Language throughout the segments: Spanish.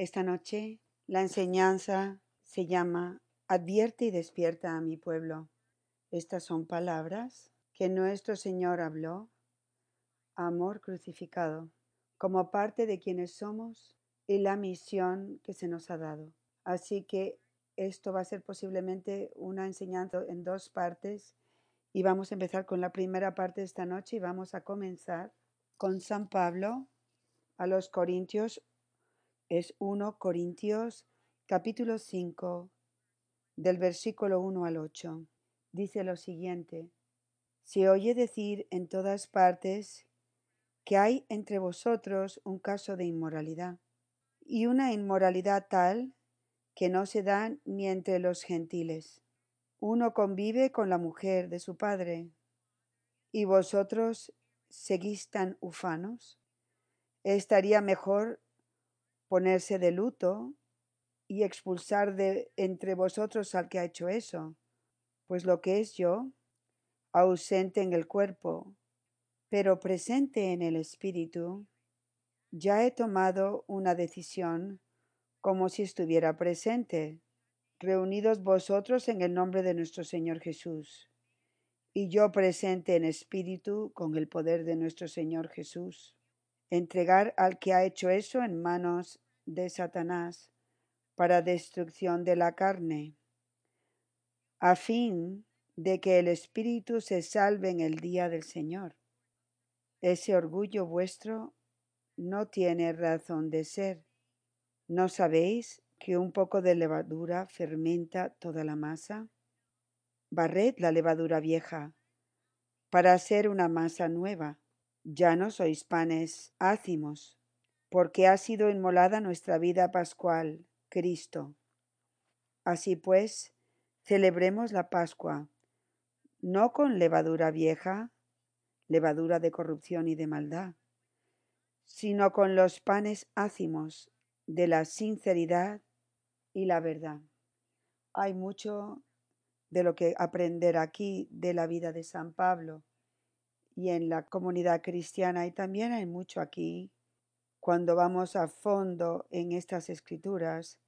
Esta noche la enseñanza se llama Advierte y despierta a mi pueblo. Estas son palabras que nuestro Señor habló, amor crucificado, como parte de quienes somos y la misión que se nos ha dado. Así que esto va a ser posiblemente una enseñanza en dos partes y vamos a empezar con la primera parte de esta noche y vamos a comenzar con San Pablo a los Corintios. Es 1 Corintios capítulo 5 del versículo 1 al 8. Dice lo siguiente. Se oye decir en todas partes que hay entre vosotros un caso de inmoralidad, y una inmoralidad tal que no se da ni entre los gentiles. Uno convive con la mujer de su padre, y vosotros seguís tan ufanos. Estaría mejor ponerse de luto y expulsar de entre vosotros al que ha hecho eso, pues lo que es yo, ausente en el cuerpo, pero presente en el espíritu, ya he tomado una decisión como si estuviera presente, reunidos vosotros en el nombre de nuestro Señor Jesús, y yo presente en espíritu con el poder de nuestro Señor Jesús, entregar al que ha hecho eso en manos de Satanás para destrucción de la carne, a fin de que el espíritu se salve en el día del Señor. Ese orgullo vuestro no tiene razón de ser ¿No sabéis que un poco de levadura fermenta toda la masa? Barred la levadura vieja para hacer una masa nueva. Ya no sois panes ácimos, porque ha sido inmolada nuestra vida pascual, Cristo. Así pues, celebremos la Pascua, no con levadura vieja, levadura de corrupción y de maldad, sino con los panes ácimos de la sinceridad y la verdad. Hay mucho de lo que aprender aquí de la vida de San Pablo y en la comunidad cristiana y también hay mucho aquí cuando vamos a fondo en estas escrituras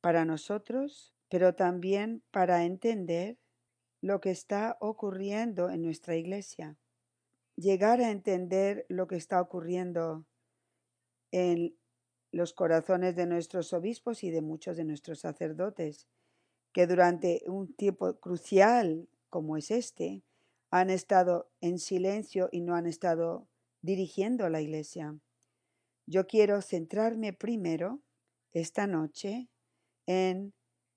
para nosotros, pero también para entender lo que está ocurriendo en nuestra iglesia. Llegar a entender lo que está ocurriendo en los corazones de nuestros obispos y de muchos de nuestros sacerdotes, que durante un tiempo crucial como es este, han estado en silencio y no han estado dirigiendo la iglesia. Yo quiero centrarme primero esta noche en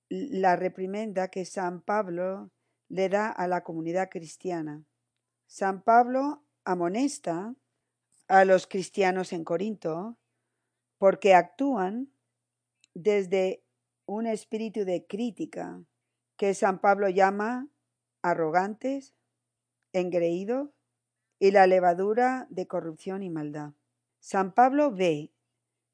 la reprimenda que San Pablo le da a la comunidad cristiana. San Pablo amonesta a los cristianos en Corinto porque actúan desde un espíritu de crítica que San Pablo llama arrogantes, engreídos y la levadura de corrupción y maldad. San Pablo ve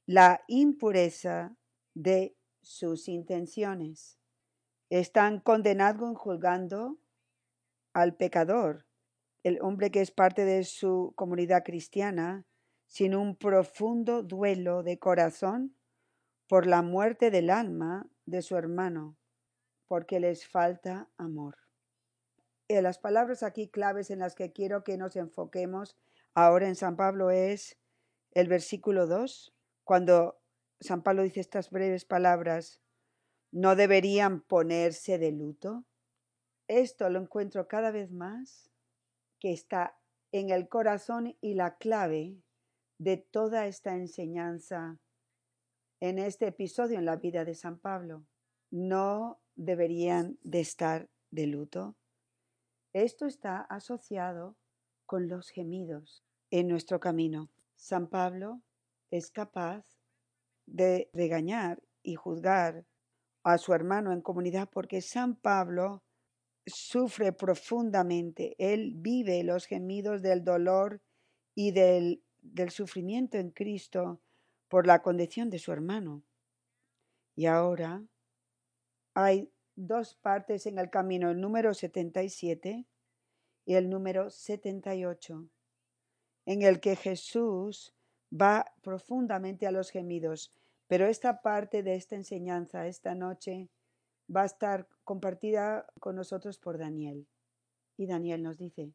la impureza de sus intenciones. Están condenando juzgando al pecador, el hombre que es parte de su comunidad cristiana, sin un profundo duelo de corazón por la muerte del alma de su hermano, porque les falta amor. Y las palabras aquí claves en las que quiero que nos enfoquemos ahora en San Pablo es el versículo 2, cuando San Pablo dice estas breves palabras, ¿no deberían ponerse de luto? Esto lo encuentro cada vez más que está en el corazón y la clave de toda esta enseñanza en este episodio en la vida de San Pablo. No deberían de estar de luto. Esto está asociado con los gemidos en nuestro camino. San Pablo es capaz de regañar y juzgar a su hermano en comunidad porque San Pablo sufre profundamente. Él vive los gemidos del dolor y del del sufrimiento en Cristo por la condición de su hermano. Y ahora hay dos partes en el camino, el número 77 y el número 78, en el que Jesús va profundamente a los gemidos, Pero esta parte de esta enseñanza esta noche va a estar compartida con nosotros por Daniel. Y Daniel nos dice,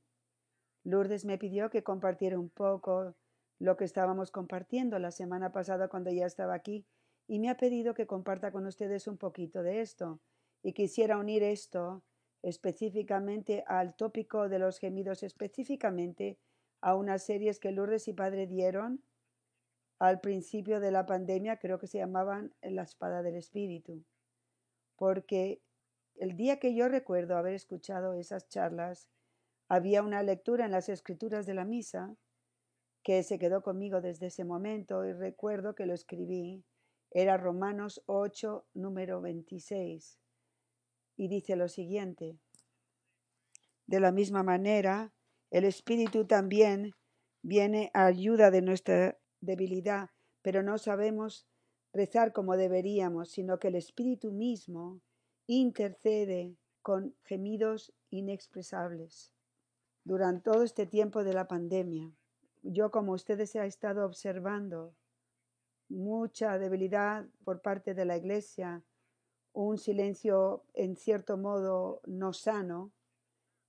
Lourdes me pidió que compartiera un poco lo que estábamos compartiendo la semana pasada cuando ya estaba aquí y me ha pedido que comparta con ustedes un poquito de esto. Y quisiera unir esto específicamente al tópico de los gemidos, específicamente a unas series que Lourdes y Padre dieron al principio de la pandemia, creo que se llamaban La espada del espíritu, porque el día que yo recuerdo haber escuchado esas charlas, había una lectura en las escrituras de la misa que se quedó conmigo desde ese momento y recuerdo que lo escribí. Era Romanos 8, número 26. Y dice lo siguiente. De la misma manera, el Espíritu también viene a ayuda de nuestra debilidad, pero no sabemos rezar como deberíamos, sino que el Espíritu mismo intercede con gemidos inexpresables. Durante todo este tiempo de la pandemia, yo como ustedes he estado observando mucha debilidad por parte de la Iglesia, un silencio en cierto modo no sano,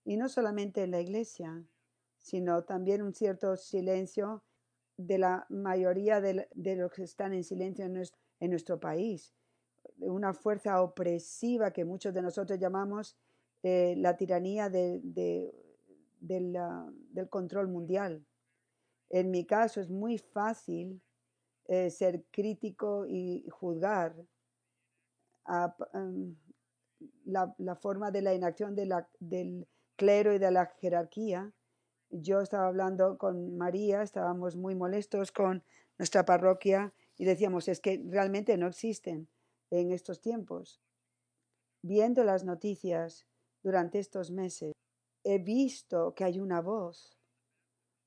y no solamente en la Iglesia, sino también un cierto silencio de la mayoría de, los que están en silencio en nuestro, país. Una fuerza opresiva que muchos de nosotros llamamos eh, la tiranía del control mundial. En mi caso es muy fácil eh, ser crítico y juzgar em, la, forma de la inacción del clero y de la jerarquía yo estaba hablando con María, estábamos muy molestos con nuestra parroquia y decíamos, es que realmente no existen en estos tiempos. Viendo las noticias durante estos meses, he visto que hay una voz,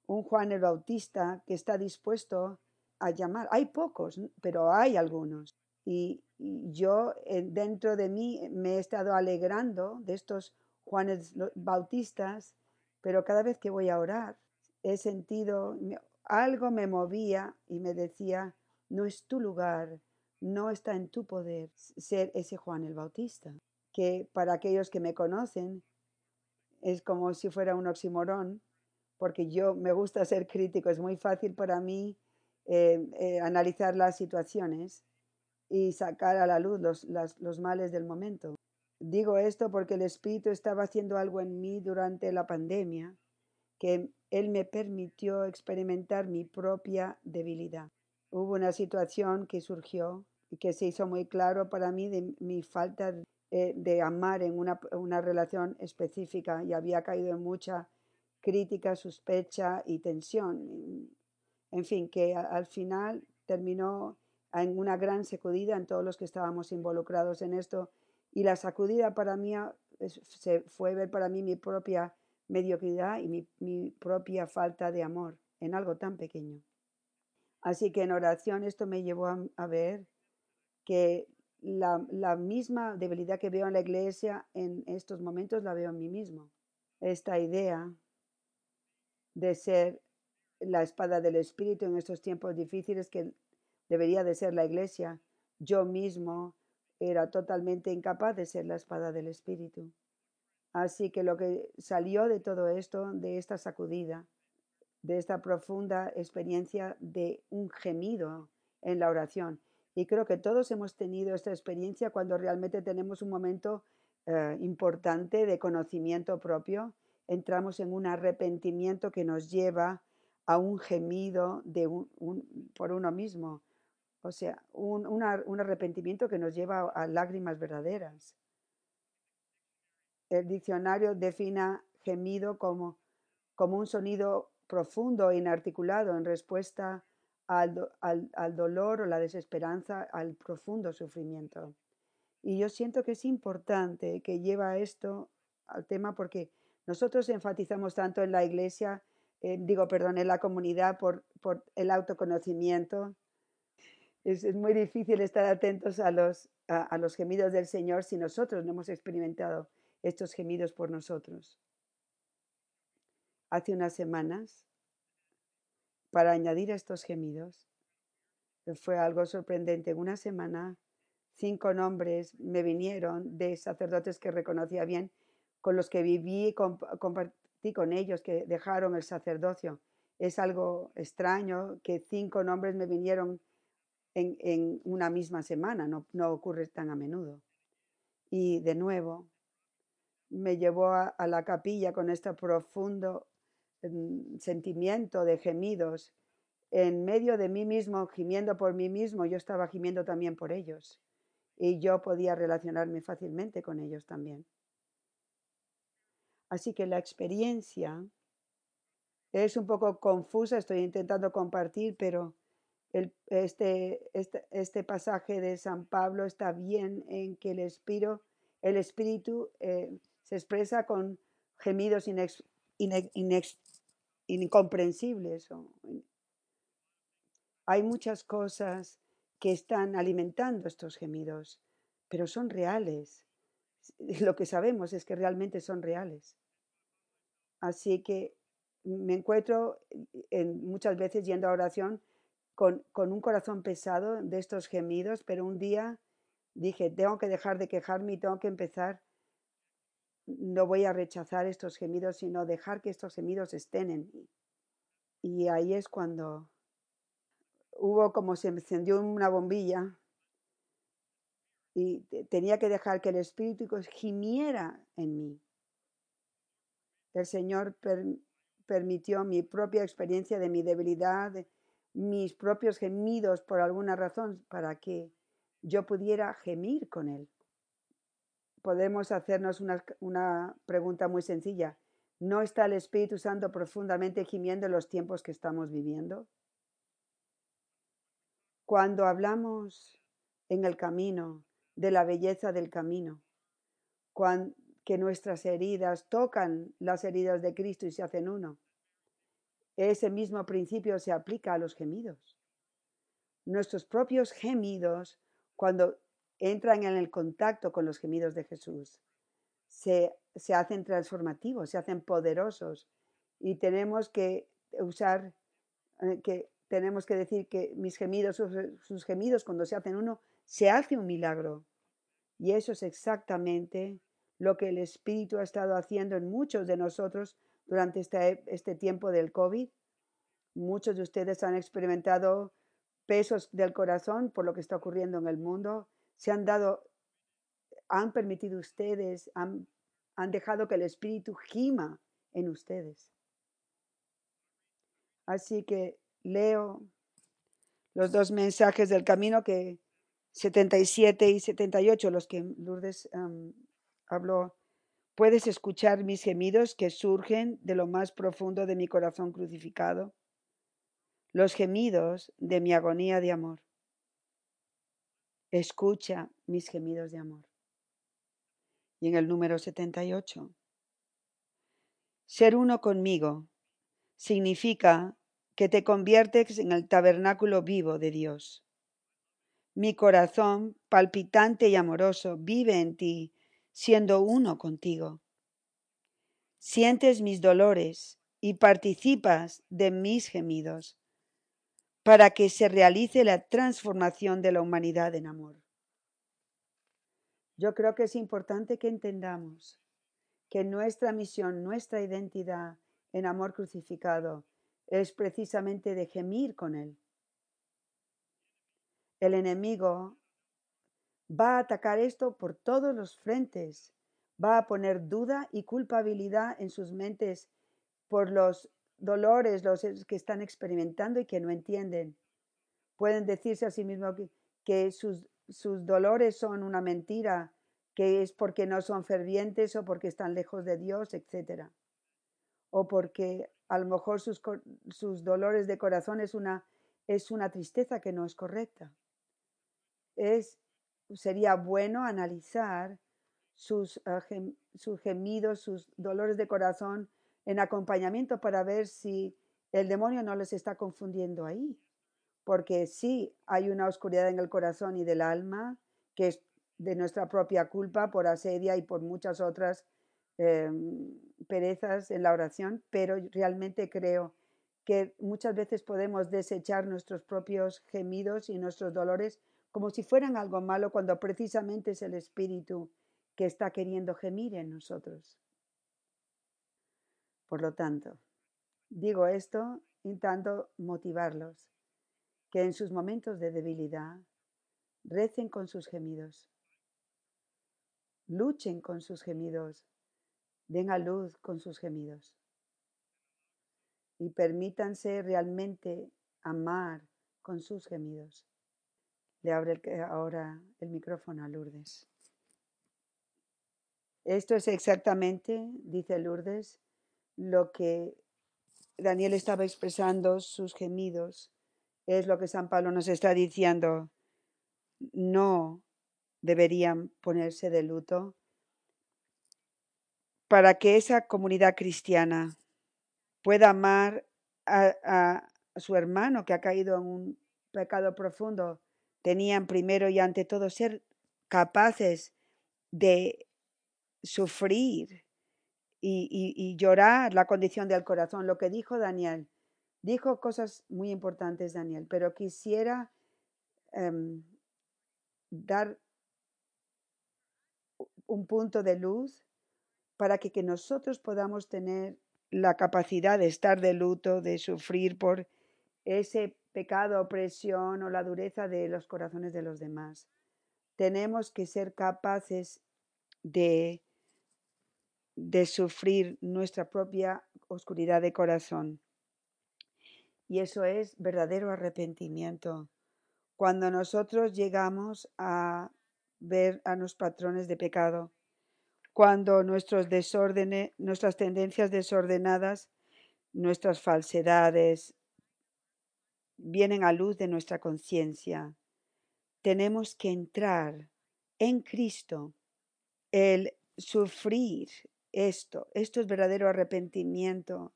un Juan el Bautista que está dispuesto a llamar. Hay pocos, pero hay algunos. Y, yo eh, dentro de mí me he estado alegrando de estos Juanes Bautistas pero cada vez que voy a orar, he sentido, algo me movía y me decía, no es tu lugar, no está en tu poder ser ese Juan el Bautista, que para aquellos que me conocen es como si fuera un oximorón, porque yo me gusta ser crítico, es muy fácil para mí eh, eh, analizar las situaciones y sacar a la luz los, los males del momento. Digo esto porque el Espíritu estaba haciendo algo en mí durante la pandemia, que Él me permitió experimentar mi propia debilidad. Hubo una situación que surgió y que se hizo muy claro para mí de mi falta eh, de amar en una, una relación específica y había caído en mucha crítica, sospecha y tensión. En fin, que al final terminó en una gran sacudida en todos los que estábamos involucrados en esto y la sacudida para mí se fue ver para mí mi propia mediocridad y mi, propia falta de amor en algo tan pequeño. Así que en oración esto me llevó a, ver que la, la, misma debilidad que veo en la iglesia en estos momentos la veo en mí mismo. Esta idea de ser la espada del Espíritu en estos tiempos difíciles que debería de ser la iglesia, yo mismo era totalmente incapaz de ser la espada del Espíritu. Así que lo que salió de todo esto, de esta sacudida, de esta profunda experiencia de un gemido en la oración. Y creo que todos hemos tenido esta experiencia cuando realmente tenemos un momento eh, importante de conocimiento propio, entramos en un arrepentimiento que nos lleva a un gemido de por uno mismo, o sea, un, arrepentimiento que nos lleva a, lágrimas verdaderas. El diccionario define gemido como, como un sonido profundo e inarticulado en respuesta al, al, dolor o la desesperanza, al profundo sufrimiento. Y yo siento que es importante que lleva esto al tema porque nosotros enfatizamos tanto en la iglesia, digo, perdón, en la comunidad por, por el autoconocimiento, es, muy difícil estar atentos a los, a, los gemidos del Señor si nosotros no hemos experimentado estos gemidos por nosotros. Hace unas semanas, para añadir a estos gemidos, Fue algo sorprendente. En una semana, cinco nombres me vinieron de sacerdotes que reconocía bien, con los que viví y compartí con ellos, que dejaron el sacerdocio. Es algo extraño que cinco nombres me vinieron en, una misma semana, no, no ocurre tan a menudo. Y de nuevo, me llevó a, la capilla con este profundo mm, sentimiento de gemidos. En medio de mí mismo, gimiendo por mí mismo, yo estaba gimiendo también por ellos. Y yo podía relacionarme fácilmente con ellos también. Así que la experiencia es un poco confusa, estoy intentando compartir, pero este, este, este, pasaje de San Pablo está bien en que el espíritu, el espíritu eh, se expresa con gemidos incomprensibles. Hay muchas cosas que están alimentando estos gemidos, pero son reales. Lo que sabemos es que realmente son reales. Así que me encuentro en, muchas veces yendo a oración con, un corazón pesado de estos gemidos, pero un día dije, tengo que dejar de quejarme y tengo que empezar, no voy a rechazar estos gemidos, sino dejar que estos gemidos estén en mí. Y ahí es cuando hubo como se encendió una bombilla y tenía que dejar que el Espíritu gimiera en mí. El Señor permitió mi propia experiencia de mi debilidad, mis propios gemidos por alguna razón para que yo pudiera gemir con Él. Podemos hacernos una, una pregunta muy sencilla. ¿No está el Espíritu Santo profundamente gimiendo en los tiempos que estamos viviendo? Cuando hablamos en el camino de la belleza del camino, que nuestras heridas tocan las heridas de Cristo y se hacen uno, ese mismo principio se aplica a los gemidos. Nuestros propios gemidos, cuando entran en el contacto con los gemidos de Jesús, se, hacen transformativos, se hacen poderosos y tenemos que usar, eh, que tenemos que decir que mis gemidos, sus gemidos, cuando se hacen uno, se hace un milagro. Y eso es exactamente lo que el Espíritu ha estado haciendo en muchos de nosotros durante este, este tiempo del COVID. Muchos de ustedes han experimentado pesos del corazón por lo que está ocurriendo en el mundo. Se han dado, han permitido ustedes, han, han dejado que el Espíritu gima en ustedes. Así que leo los dos mensajes del camino que 77 y 78, los que Lourdes habló Puedes escuchar mis gemidos que surgen de lo más profundo de mi corazón crucificado, los gemidos de mi agonía de amor. Escucha mis gemidos de amor. Y en el número 78, ser uno conmigo significa que te conviertes en el tabernáculo vivo de Dios. Mi corazón, palpitante y amoroso, vive en ti siendo uno contigo. Sientes mis dolores y participas de mis gemidos para que se realice la transformación de la humanidad en amor. Yo creo que es importante que entendamos que nuestra misión, nuestra identidad en amor crucificado es precisamente de gemir con Él. El enemigo va a atacar esto por todos los frentes, va a poner duda y culpabilidad en sus mentes por los dolores los que están experimentando y que no entienden. Pueden decirse a sí mismos que, sus, sus dolores son una mentira, que es porque no son fervientes o porque están lejos de Dios, etc. O porque a lo mejor sus, sus dolores de corazón es una, es una tristeza que no es correcta. Es sería bueno analizar sus, ah, sus gemidos, sus dolores de corazón en acompañamiento para ver si el demonio no les está confundiendo ahí. Porque sí hay una oscuridad en el corazón y del alma, que es de nuestra propia culpa por asedia y por muchas otras em, perezas en la oración, pero realmente creo que muchas veces podemos desechar nuestros propios gemidos y nuestros dolores como si fueran algo malo cuando precisamente es el Espíritu que está queriendo gemir en nosotros. Por lo tanto, digo esto intentando motivarlos, que en sus momentos de debilidad recen con sus gemidos, luchen con sus gemidos, den a luz con sus gemidos y permítanse realmente amar con sus gemidos. Le abre ahora el micrófono a Lourdes. Esto es exactamente, dice Lourdes, lo que Daniel estaba expresando, sus gemidos, es lo que San Pablo nos está diciendo. No deberían ponerse de luto para que esa comunidad cristiana pueda amar a, su hermano que ha caído en un pecado profundo, tenían primero y ante todo ser capaces de sufrir y, llorar la condición del corazón. Lo que dijo Daniel, dijo cosas muy importantes Daniel, pero quisiera em, dar un punto de luz para que, que nosotros podamos tener la capacidad de estar de luto, de sufrir por ese pecado, opresión o la dureza de los corazones de los demás. Tenemos que ser capaces de, de sufrir nuestra propia oscuridad de corazón. Y eso es verdadero arrepentimiento. Cuando nosotros llegamos a ver a los patrones de pecado, cuando nuestros desórdenes, nuestras tendencias desordenadas, nuestras falsedades vienen a luz de nuestra conciencia. Tenemos que entrar en Cristo, el sufrir esto, esto es verdadero arrepentimiento,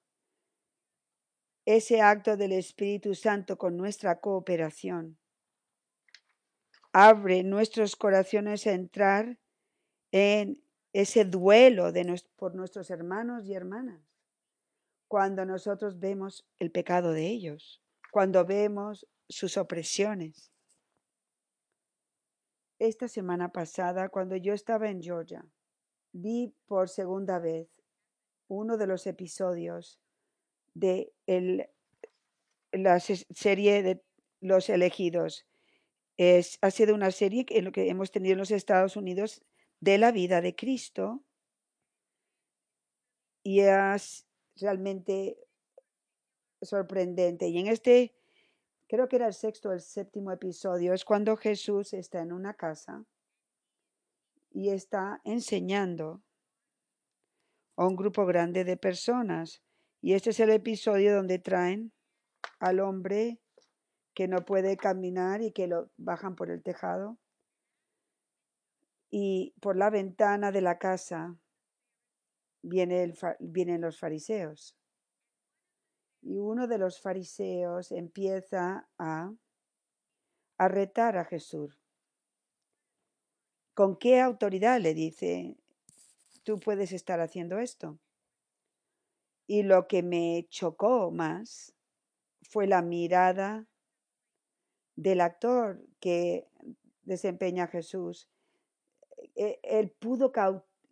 ese acto del Espíritu Santo con nuestra cooperación. Abre nuestros corazones a entrar en ese duelo de por nuestros hermanos y hermanas, cuando nosotros vemos el pecado de ellos, cuando vemos sus opresiones. Esta semana pasada, cuando yo estaba en Georgia, vi por segunda vez uno de los episodios de la serie de Los elegidos. Ha sido una serie en lo que hemos tenido en los Estados Unidos de la vida de Cristo y es realmente sorprendente. Y en este, creo que era el sexto o el séptimo episodio, es cuando Jesús está en una casa y está enseñando a un grupo grande de personas. Y este es el episodio donde traen al hombre que no puede caminar y que lo bajan por el tejado y por la ventana de la casa viene vienen los fariseos. Y uno de los fariseos empieza a, a retar a Jesús. ¿Con qué autoridad le dice, tú puedes estar haciendo esto? Y lo que me chocó más fue la mirada del actor que desempeña Jesús eh, él pudo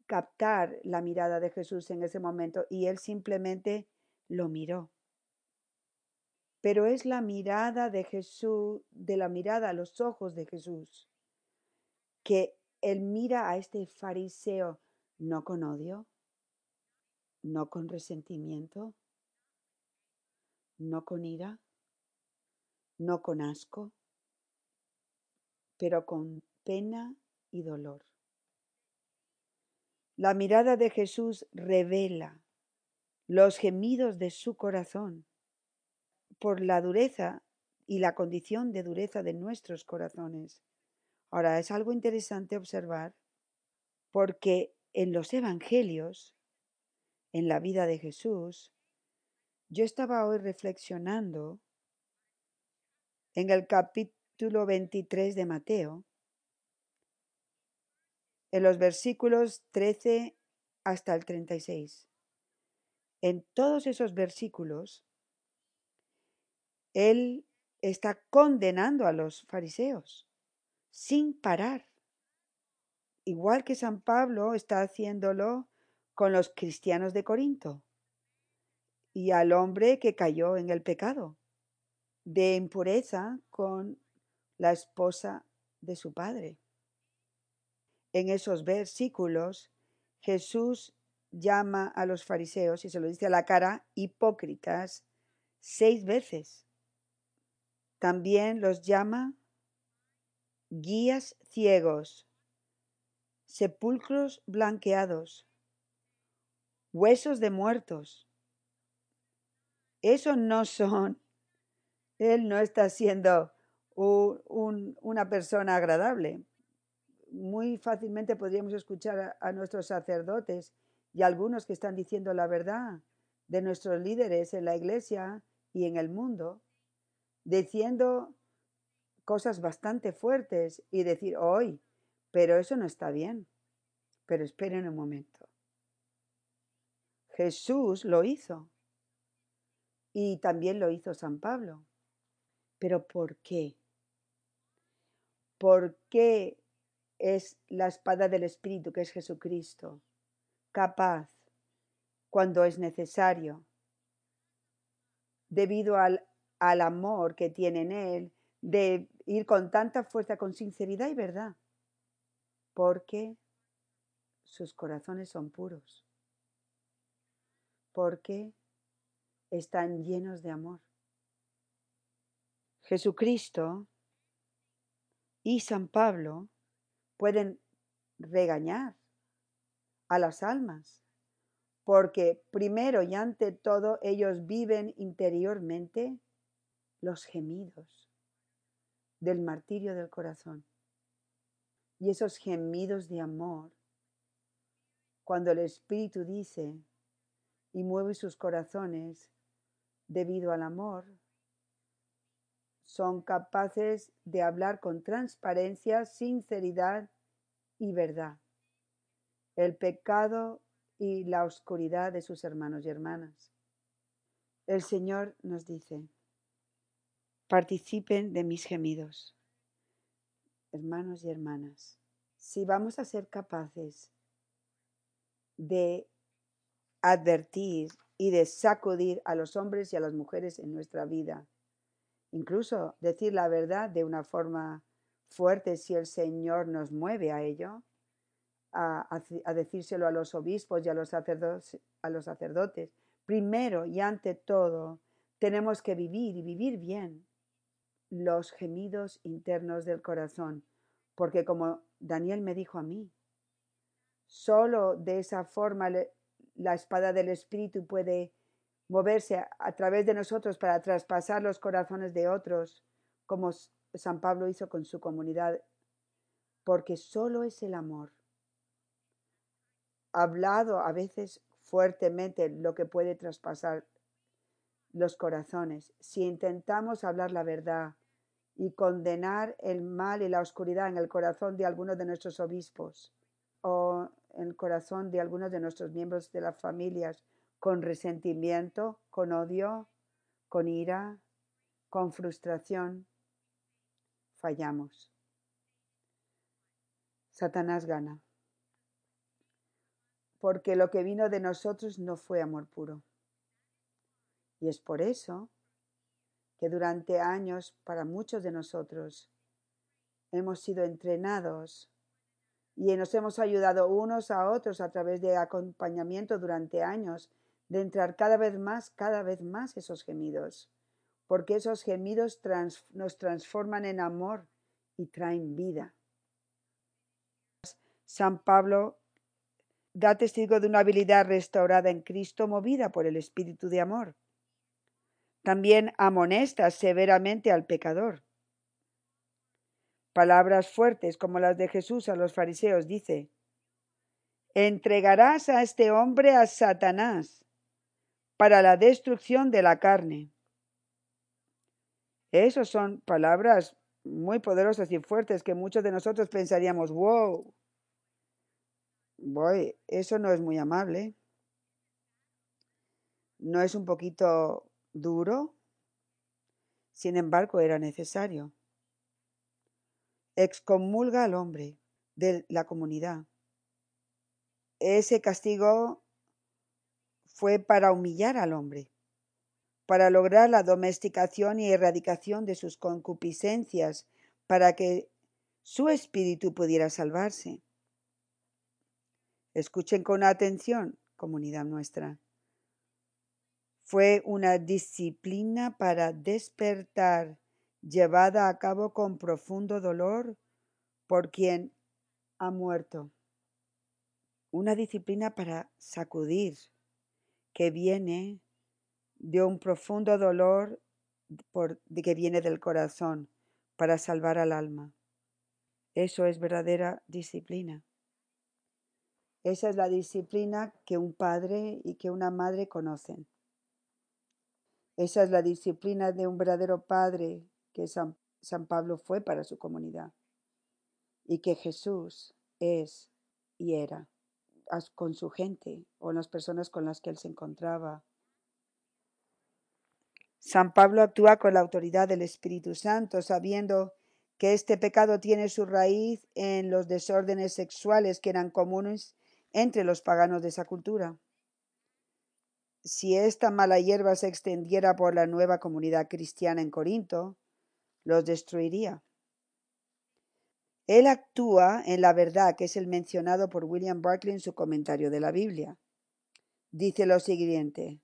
captar la mirada de Jesús en ese momento y él simplemente lo miró. Pero es la mirada de Jesús, de la mirada a los ojos de Jesús, que él mira a este fariseo no con odio, no con resentimiento, no con ira, no con asco, pero con pena y dolor. La mirada de Jesús revela los gemidos de su corazón por la dureza y la condición de dureza de nuestros corazones. Ahora, es algo interesante observar porque en los evangelios, en la vida de Jesús, yo estaba hoy reflexionando en el capítulo 23 de Mateo, en los versículos 13 hasta el 36. En todos esos versículos, Él está condenando a los fariseos sin parar. Igual que San Pablo está haciéndolo con los cristianos de Corinto y al hombre que cayó en el pecado de impureza con la esposa de su padre. En esos versículos Jesús llama a los fariseos y se lo dice a la cara hipócritas seis veces. También los llama guías ciegos, sepulcros blanqueados, huesos de muertos. Eso no son, él no está siendo una persona agradable. Muy fácilmente podríamos escuchar a nuestros sacerdotes y algunos que están diciendo la verdad de nuestros líderes en la iglesia y en el mundo, diciendo cosas bastante fuertes y decir, hoy, pero eso no está bien. Pero esperen un momento. Jesús lo hizo. Y también lo hizo San Pablo. Pero ¿por qué? ¿Por qué es la espada del Espíritu, que es Jesucristo, capaz cuando es necesario, debido al, al amor que tiene en Él, de ir con tanta fuerza, con sinceridad y verdad, porque sus corazones son puros, porque están llenos de amor. Jesucristo y San Pablo pueden regañar a las almas, porque primero y ante todo ellos viven interiormente los gemidos del martirio del corazón. Y esos gemidos de amor, cuando el Espíritu dice y mueve sus corazones debido al amor, son capaces de hablar con transparencia, sinceridad y verdad el pecado y la oscuridad de sus hermanos y hermanas. El Señor nos dice, participen de mis gemidos, hermanos y hermanas. Si vamos a ser capaces de advertir y de sacudir a los hombres y a las mujeres en nuestra vida, incluso decir la verdad de una forma fuerte si el Señor nos mueve a ello, a, decírselo a los obispos y a los, sacerdotes. Primero y ante todo, tenemos que vivir y vivir bien los gemidos internos del corazón, porque como Daniel me dijo a mí, solo de esa forma la espada del Espíritu puede moverse a, través de nosotros para traspasar los corazones de otros, como San Pablo hizo con su comunidad, porque solo es el amor, hablado a veces fuertemente, lo que puede traspasar los corazones. Si intentamos hablar la verdad y condenar el mal y la oscuridad en el corazón de algunos de nuestros obispos o en el corazón de algunos de nuestros miembros de las familias, con resentimiento, con odio, con ira, con frustración, fallamos. Satanás gana, porque lo que vino de nosotros no fue amor puro. Y es por eso que durante años, para muchos de nosotros, hemos sido entrenados y nos hemos ayudado unos a otros a través de acompañamiento durante años de entrar cada vez más, cada vez más esos gemidos, porque esos gemidos nos transforman en amor y traen vida. San Pablo da testigo de una habilidad restaurada en Cristo movida por el Espíritu de amor. También amonesta severamente al pecador. Palabras fuertes como las de Jesús a los fariseos dice, entregarás a este hombre a Satanás para la destrucción de la carne. Esas son palabras muy poderosas y fuertes que muchos de nosotros pensaríamos, wow, voy, eso no es muy amable. ¿No es un poquito duro? Sin embargo, era necesario. Excomulga al hombre de la comunidad. Ese castigo fue para humillar al hombre, para lograr la domesticación y erradicación de sus concupiscencias, para que su espíritu pudiera salvarse. Escuchen con atención, comunidad nuestra. Fue una disciplina para despertar, llevada a cabo con profundo dolor por quien ha muerto. Una disciplina para sacudir, que viene de un profundo dolor que viene del corazón, para salvar al alma. Eso es verdadera disciplina. Esa es la disciplina que un padre y que una madre conocen. Esa es la disciplina de un verdadero padre que San, Pablo fue para su comunidad y que Jesús es y era con su gente o las personas con las que él se encontraba. San Pablo actúa con la autoridad del Espíritu Santo, sabiendo que este pecado tiene su raíz en los desórdenes sexuales que eran comunes entre los paganos de esa cultura. Si esta mala hierba se extendiera por la nueva comunidad cristiana en Corinto, los destruiría. Él actúa en la verdad, que es el mencionado por William Barclay en su comentario de la Biblia. Dice lo siguiente,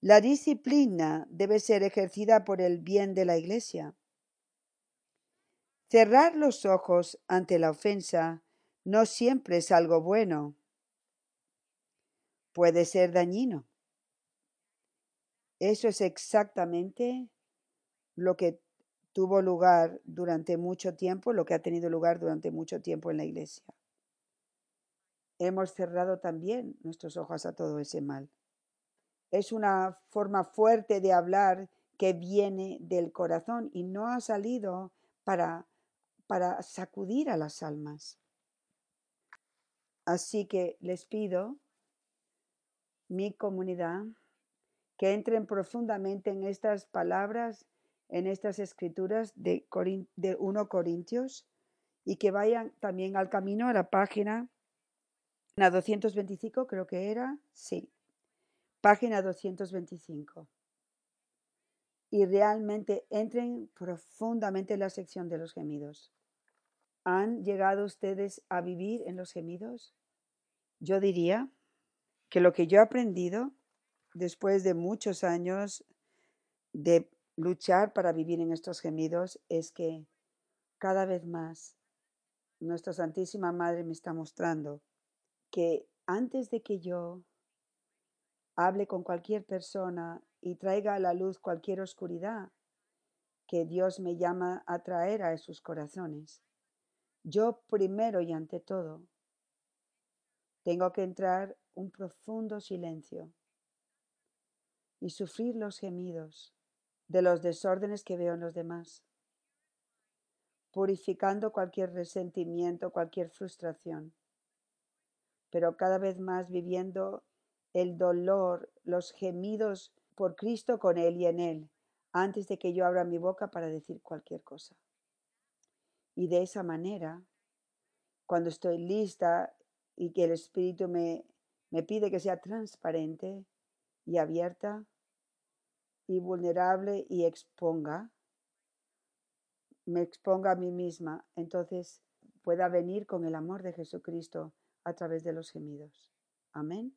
la disciplina debe ser ejercida por el bien de la Iglesia. Cerrar los ojos ante la ofensa no siempre es algo bueno. Puede ser dañino. Eso es exactamente lo que tuvo lugar durante mucho tiempo, lo que ha tenido lugar durante mucho tiempo en la iglesia. Hemos cerrado también nuestros ojos a todo ese mal. Es una forma fuerte de hablar que viene del corazón y no ha salido para, para sacudir a las almas. Así que les pido, mi comunidad, que entren profundamente en estas palabras en estas escrituras de, de 1 Corintios y que vayan también al camino a la página, la 225 creo que era, sí, página 225. Y realmente entren profundamente en la sección de los gemidos. ¿Han llegado ustedes a vivir en los gemidos? Yo diría que lo que yo he aprendido después de muchos años de luchar para vivir en estos gemidos es que cada vez más nuestra Santísima Madre me está mostrando que antes de que yo hable con cualquier persona y traiga a la luz cualquier oscuridad que Dios me llama a traer a esos corazones, yo primero y ante todo tengo que entrar un profundo silencio y sufrir los gemidos de los desórdenes que veo en los demás, purificando cualquier resentimiento, cualquier frustración, pero cada vez más viviendo el dolor, los gemidos por Cristo con Él y en Él, antes de que yo abra mi boca para decir cualquier cosa. Y de esa manera, cuando estoy lista y que el Espíritu me, me pide que sea transparente y abierta, y vulnerable y exponga, me exponga a mí misma, entonces pueda venir con el amor de Jesucristo a través de los gemidos. Amén.